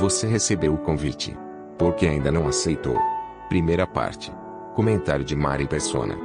Você recebeu o convite. Porque ainda não aceitou. Primeira parte. Comentário de Mari Persona.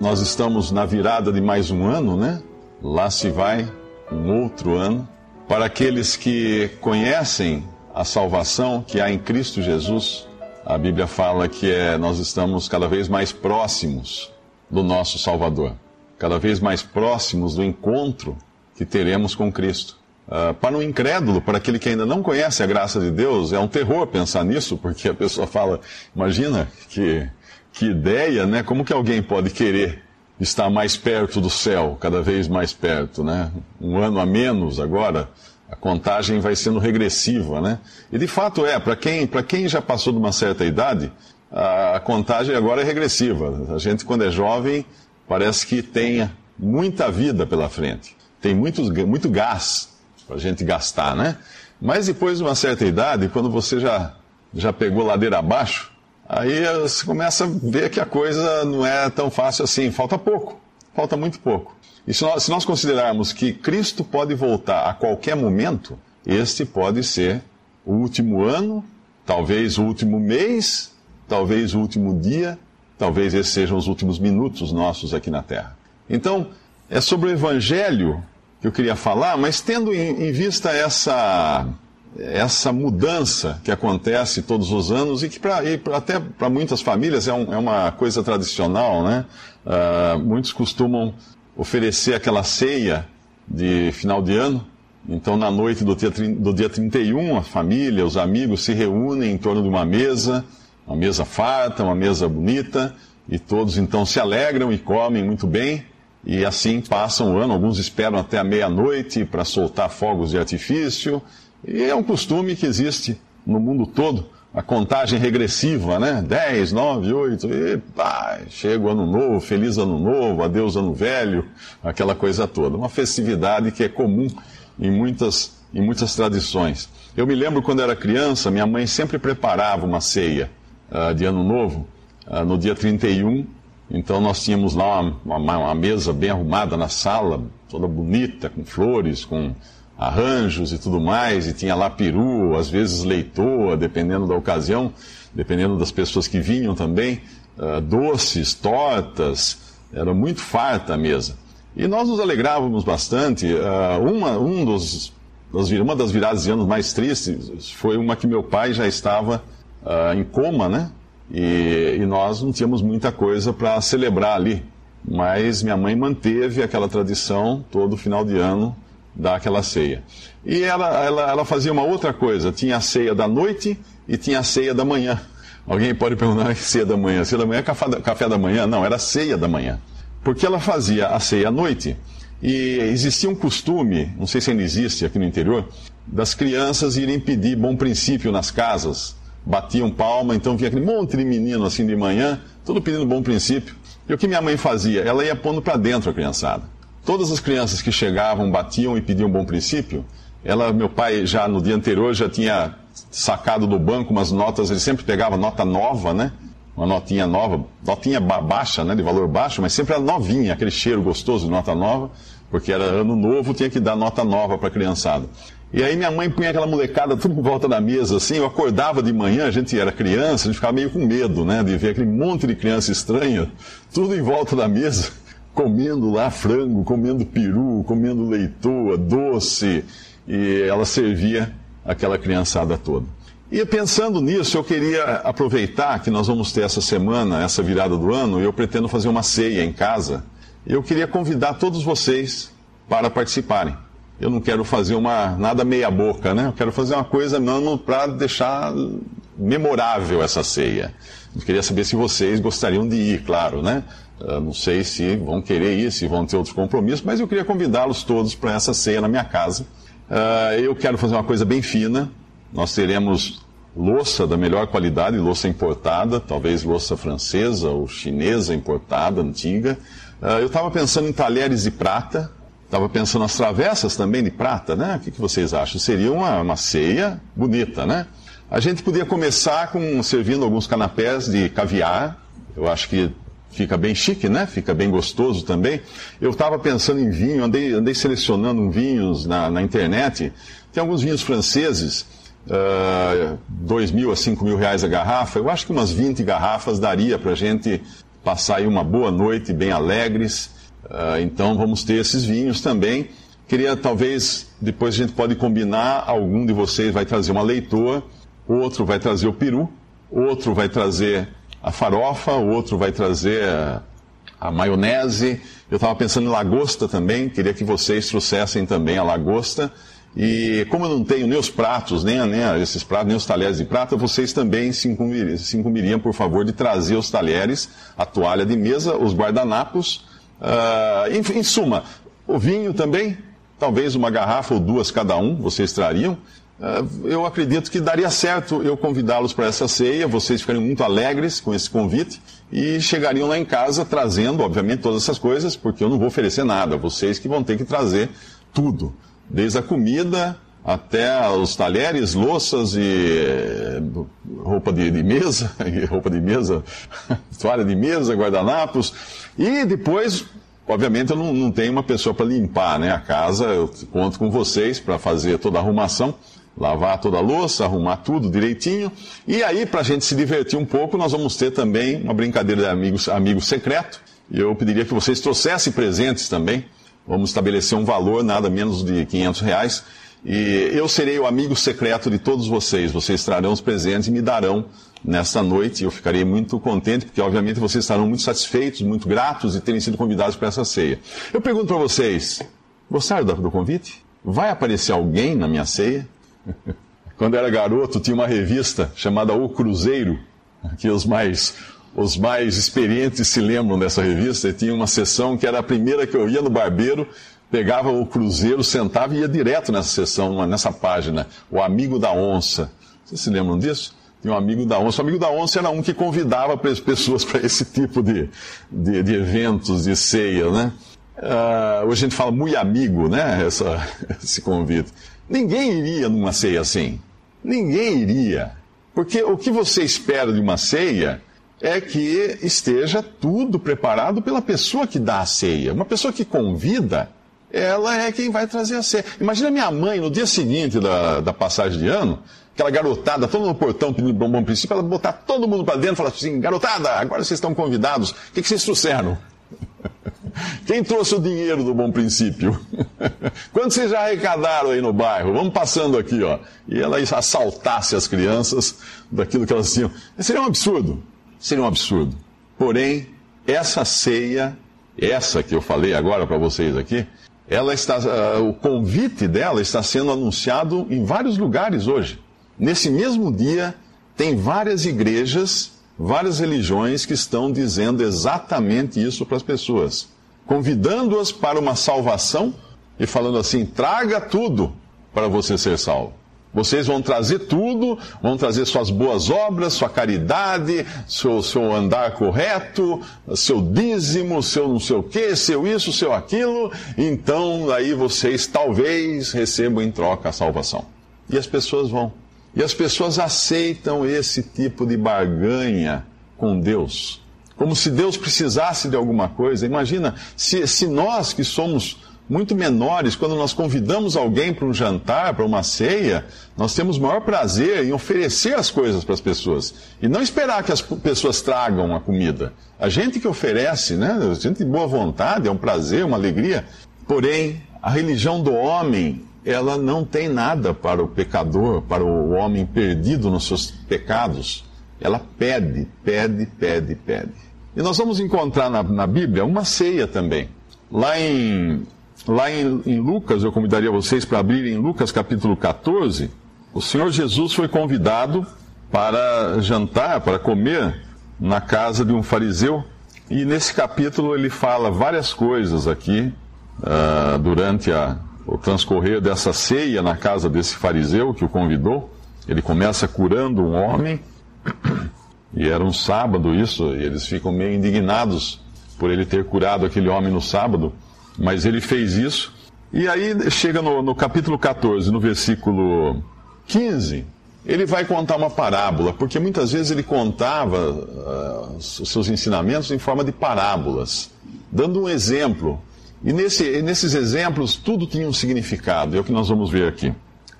Nós estamos na virada de mais um ano, né? Lá se vai um outro ano. Para aqueles que conhecem a salvação que há em Cristo Jesus, a Bíblia fala que é, nós estamos cada vez mais próximos do nosso Salvador, cada vez mais próximos do encontro que teremos com Cristo. Uh, para um incrédulo, para aquele que ainda não conhece a graça de Deus, é um terror pensar nisso, porque a pessoa fala: imagina que, que ideia, né? Como que alguém pode querer estar mais perto do céu, cada vez mais perto, né? Um ano a menos agora, a contagem vai sendo regressiva, né? E de fato é, para quem, quem já passou de uma certa idade, a, a contagem agora é regressiva. A gente, quando é jovem, parece que tem muita vida pela frente, tem muito, muito gás para a gente gastar, né? Mas depois de uma certa idade, quando você já, já pegou ladeira abaixo, aí você começa a ver que a coisa não é tão fácil assim. Falta pouco, falta muito pouco. E se nós, se nós considerarmos que Cristo pode voltar a qualquer momento, este pode ser o último ano, talvez o último mês, talvez o último dia, talvez esses sejam os últimos minutos nossos aqui na Terra. Então, é sobre o Evangelho que eu queria falar, mas tendo em, em vista essa, essa mudança que acontece todos os anos e que pra, e até para muitas famílias é, um, é, uma coisa tradicional, né? Uh, muitos costumam oferecer aquela ceia de final de ano. Então, na noite do dia, do dia 31, a família, os amigos se reúnem em torno de uma mesa, uma mesa farta, uma mesa bonita, e todos então se alegram e comem muito bem. E assim passam o ano, alguns esperam até a meia-noite para soltar fogos de artifício. E é um costume que existe no mundo todo, a contagem regressiva, né? 10, 9, 8, e pá, chega o ano novo, feliz ano novo, adeus ano velho, aquela coisa toda. Uma festividade que é comum em muitas, em muitas tradições. Eu me lembro quando era criança, minha mãe sempre preparava uma ceia uh, de ano novo, uh, no dia 31 então nós tínhamos lá uma, uma, uma, mesa bem arrumada na sala, toda bonita, com flores, com arranjos e tudo mais, e tinha lá peru, às vezes leitoa, dependendo da ocasião, dependendo das pessoas que vinham também, uh, doces, tortas, era muito farta a mesa. E nós nos alegrávamos bastante. Uh, uma, um dos, das, uma das viradas de anos mais tristes foi uma que meu pai já estava uh, em coma, né? E, e nós não tínhamos muita coisa para celebrar ali. Mas minha mãe manteve aquela tradição todo final de ano dar aquela ceia. E ela, ela, ela fazia uma outra coisa: tinha a ceia da noite e tinha a ceia da manhã. Alguém pode perguntar: ceia da manhã? Ceia da manhã é café café da manhã? Não, era ceia da manhã. Porque ela fazia a ceia à noite e existia um costume, não sei se ainda existe aqui no interior, das crianças irem pedir bom princípio nas casas batiam palma, então vinha aquele monte de menino assim de manhã, tudo pedindo bom princípio. E o que minha mãe fazia? Ela ia pondo para dentro a criançada. Todas as crianças que chegavam, batiam e pediam bom princípio, ela, meu pai já no dia anterior já tinha sacado do banco umas notas, ele sempre pegava nota nova, né? Uma notinha nova, notinha baixa, né? De valor baixo, mas sempre era novinha, aquele cheiro gostoso de nota nova, porque era ano novo, tinha que dar nota nova para a criançada. E aí minha mãe punha aquela molecada tudo em volta da mesa, assim, eu acordava de manhã, a gente era criança, a gente ficava meio com medo, né, de ver aquele monte de criança estranha, tudo em volta da mesa, comendo lá frango, comendo peru, comendo leitoa, doce, e ela servia aquela criançada toda. E pensando nisso, eu queria aproveitar que nós vamos ter essa semana, essa virada do ano, e eu pretendo fazer uma ceia em casa. Eu queria convidar todos vocês para participarem eu não quero fazer uma nada meia boca, né? Eu quero fazer uma coisa mesmo para deixar memorável essa ceia. Eu queria saber se vocês gostariam de ir, claro, né? Uh, não sei se vão querer ir, se vão ter outros compromissos, mas eu queria convidá-los todos para essa ceia na minha casa. Uh, eu quero fazer uma coisa bem fina. Nós teremos louça da melhor qualidade, louça importada, talvez louça francesa ou chinesa importada, antiga. Uh, eu estava pensando em talheres de prata, estava pensando nas travessas também de prata, né? O que, que vocês acham? Seria uma, uma ceia bonita, né? A gente podia começar com servindo alguns canapés de caviar. Eu acho que fica bem chique, né? Fica bem gostoso também. Eu estava pensando em vinho, andei, andei selecionando vinhos na, na internet. Tem alguns vinhos franceses, uh, dois mil a cinco mil reais a garrafa. Eu acho que umas 20 garrafas daria para a gente passar aí uma boa noite, bem alegres. Uh, então vamos ter esses vinhos também. Queria talvez, depois a gente pode combinar, algum de vocês vai trazer uma leitoa, outro vai trazer o peru, outro vai trazer a farofa, outro vai trazer a, a maionese. Eu estava pensando em lagosta também, queria que vocês trouxessem também a lagosta. E como eu não tenho nem os pratos, nem, nem esses pratos, nem os talheres de prata, vocês também se incumbiriam, se incumbiriam, por favor, de trazer os talheres, a toalha de mesa, os guardanapos. Uh, em, em suma, o vinho também, talvez uma garrafa ou duas cada um, vocês trariam. Ah, eu acredito que daria certo eu convidá-los para essa ceia, vocês ficariam muito alegres com esse convite e chegariam lá em casa trazendo, obviamente, todas essas coisas, porque eu não vou oferecer nada, vocês que vão ter que trazer tudo, desde a comida até os talheres, louças e eh, roupa de, de mesa, roupa de mesa, toalha de mesa, guardanapos, e depois Obviamente eu não, não tenho uma pessoa para limpar né, a casa, eu conto com vocês para fazer toda a arrumação lavar toda a louça, arrumar tudo direitinho. E aí, para a gente se divertir um pouco, nós vamos ter também uma brincadeira de amigos, amigo secreto. Eu pediria que vocês trouxessem presentes também. Vamos estabelecer um valor, nada menos de 500 reais. E eu serei o amigo secreto de todos vocês. Vocês trarão os presentes e me darão nesta noite. Eu ficarei muito contente, porque obviamente vocês estarão muito satisfeitos, muito gratos de terem sido convidados para essa ceia. Eu pergunto para vocês: gostaram do convite? Vai aparecer alguém na minha ceia? Quando era garoto, tinha uma revista chamada O Cruzeiro, que os mais, os mais experientes se lembram dessa revista, e tinha uma sessão que era a primeira que eu ia no barbeiro, pegava o Cruzeiro, sentava e ia direto nessa sessão, nessa página, O Amigo da Onça. Vocês se lembram disso? Tinha um amigo da onça. O amigo da onça era um que convidava as pessoas para esse tipo de, de, de, eventos, de ceia, né? Uh, hoje a gente fala muito amigo, né? Essa, esse convite. Ninguém iria numa ceia assim. Ninguém iria. Porque o que você espera de uma ceia é que esteja tudo preparado pela pessoa que dá a ceia. Uma pessoa que convida, ela é quem vai trazer a ceia. Imagina minha mãe no dia seguinte da, da passagem de ano, aquela garotada, todo no portão pedindo bom, princípio, ela botar todo mundo para dentro e falar assim: garotada, agora vocês estão convidados, o que, que vocês trouxeram? Quem trouxe o dinheiro do bom princípio? Quanto vocês já arrecadaram aí no bairro? Vamos passando aqui, ó. E ela assaltasse as crianças daquilo que elas tinham. Seria um absurdo. Seria um absurdo. Porém, essa ceia, essa que eu falei agora para vocês aqui, ela está, uh, o convite dela está sendo anunciado em vários lugares hoje. Nesse mesmo dia, tem várias igrejas, várias religiões que estão dizendo exatamente isso para as pessoas convidando-as para uma salvação e falando assim: traga tudo para você ser salvo. Vocês vão trazer tudo, vão trazer suas boas obras, sua caridade, seu, seu andar correto, seu dízimo, seu não sei o que, seu isso, seu aquilo. Então, aí vocês talvez recebam em troca a salvação. E as pessoas vão. E as pessoas aceitam esse tipo de barganha com Deus como se Deus precisasse de alguma coisa. Imagina se, se nós que somos muito menores, quando nós convidamos alguém para um jantar, para uma ceia, nós temos maior prazer em oferecer as coisas para as pessoas e não esperar que as pessoas tragam a comida. A gente que oferece, né? A gente de boa vontade, é um prazer, uma alegria. Porém, a religião do homem, ela não tem nada para o pecador, para o homem perdido nos seus pecados. Ela pede, pede, pede, pede. E nós vamos encontrar na, na Bíblia uma ceia também. Lá em, lá em, em Lucas, eu convidaria vocês para abrirem Lucas capítulo 14. O Senhor Jesus foi convidado para jantar, para comer na casa de um fariseu E nesse capítulo ele fala várias coisas aqui, uh, durante a, o transcorrer dessa ceia na casa desse fariseu que o convidou. Ele começa curando um homem, e era um sábado isso, e eles ficam meio indignados por ele ter curado aquele homem no sábado, mas ele fez isso. E aí chega no, no capítulo 14, no versículo 15, ele vai contar uma parábola, porque muitas vezes ele contava uh, os seus ensinamentos em forma de parábolas, dando um exemplo. E nesse, nesses exemplos tudo tinha um significado, é o que nós vamos ver aqui.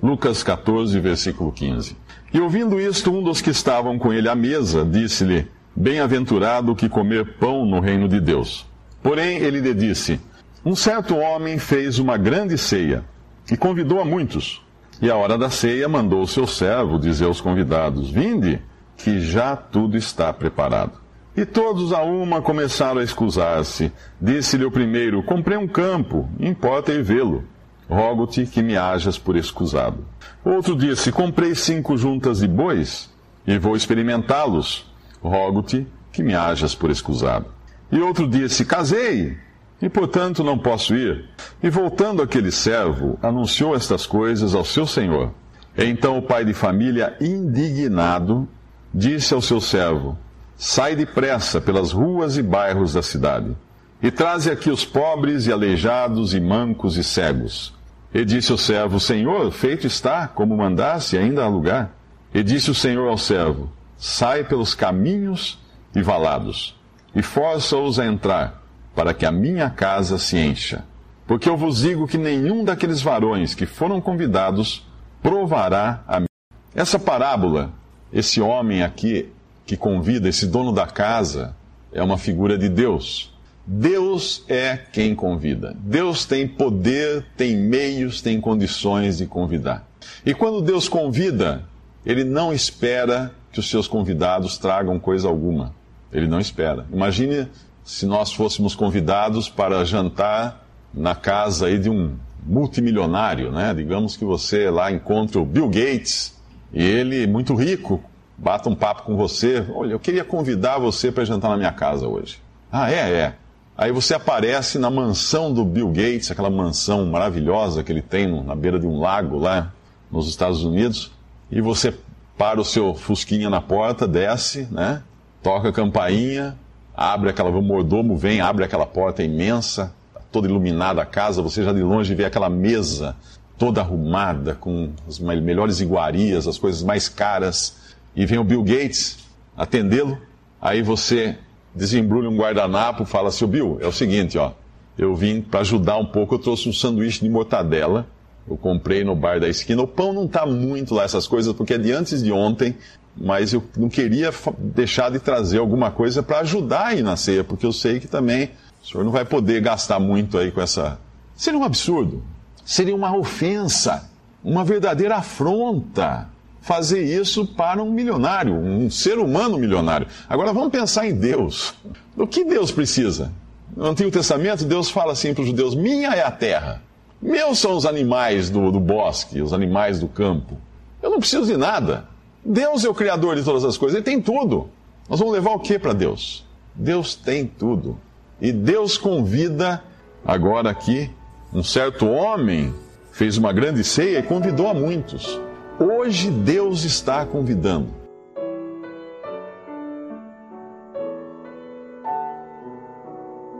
Lucas 14, versículo 15. E ouvindo isto, um dos que estavam com ele à mesa disse-lhe: Bem-aventurado que comer pão no reino de Deus. Porém, ele lhe disse: Um certo homem fez uma grande ceia e convidou a muitos. E à hora da ceia mandou o seu servo dizer aos convidados: Vinde, que já tudo está preparado. E todos a uma começaram a escusar-se. Disse-lhe o primeiro: Comprei um campo, importa ir vê-lo rogo-te que me hajas por escusado. Outro disse: Comprei cinco juntas de bois e vou experimentá-los. Rogo-te que me hajas por escusado. E outro disse: Casei e portanto não posso ir. E voltando aquele servo, anunciou estas coisas ao seu senhor. Então o pai de família, indignado, disse ao seu servo: Sai depressa pelas ruas e bairros da cidade, e traze aqui os pobres e aleijados e mancos e cegos e disse o servo: Senhor, feito está, como mandasse, ainda há lugar. E disse o Senhor ao servo: Sai pelos caminhos e valados, e força-os a entrar, para que a minha casa se encha. Porque eu vos digo que nenhum daqueles varões que foram convidados provará a mim. Essa parábola, esse homem aqui que convida, esse dono da casa, é uma figura de Deus. Deus é quem convida. Deus tem poder, tem meios, tem condições de convidar. E quando Deus convida, ele não espera que os seus convidados tragam coisa alguma. Ele não espera. Imagine se nós fôssemos convidados para jantar na casa aí de um multimilionário, né? Digamos que você lá encontra o Bill Gates e ele muito rico, bata um papo com você. Olha, eu queria convidar você para jantar na minha casa hoje. Ah, é, é. Aí você aparece na mansão do Bill Gates, aquela mansão maravilhosa que ele tem na beira de um lago lá nos Estados Unidos, e você para o seu fusquinha na porta, desce, né? Toca a campainha, abre aquela, o mordomo vem, abre aquela porta imensa, toda iluminada a casa, você já de longe vê aquela mesa toda arrumada, com as melhores iguarias, as coisas mais caras, e vem o Bill Gates atendê-lo, aí você desembrulha um guardanapo, fala assim, Bill, é o seguinte, ó, eu vim para ajudar um pouco, eu trouxe um sanduíche de mortadela, eu comprei no bar da esquina, o pão não está muito lá, essas coisas, porque é de antes de ontem, mas eu não queria deixar de trazer alguma coisa para ajudar aí na ceia, porque eu sei que também o senhor não vai poder gastar muito aí com essa... Seria um absurdo, seria uma ofensa, uma verdadeira afronta fazer isso para um milionário, um ser humano milionário. Agora vamos pensar em Deus. O que Deus precisa? No Antigo Testamento, Deus fala assim para os judeus: Minha é a terra, meus são os animais do, do bosque, os animais do campo. Eu não preciso de nada. Deus é o Criador de todas as coisas, Ele tem tudo. Nós vamos levar o que para Deus? Deus tem tudo. E Deus convida, agora aqui, um certo homem fez uma grande ceia e convidou a muitos. Hoje Deus está convidando.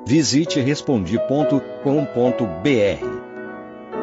Visite respondi.com.br.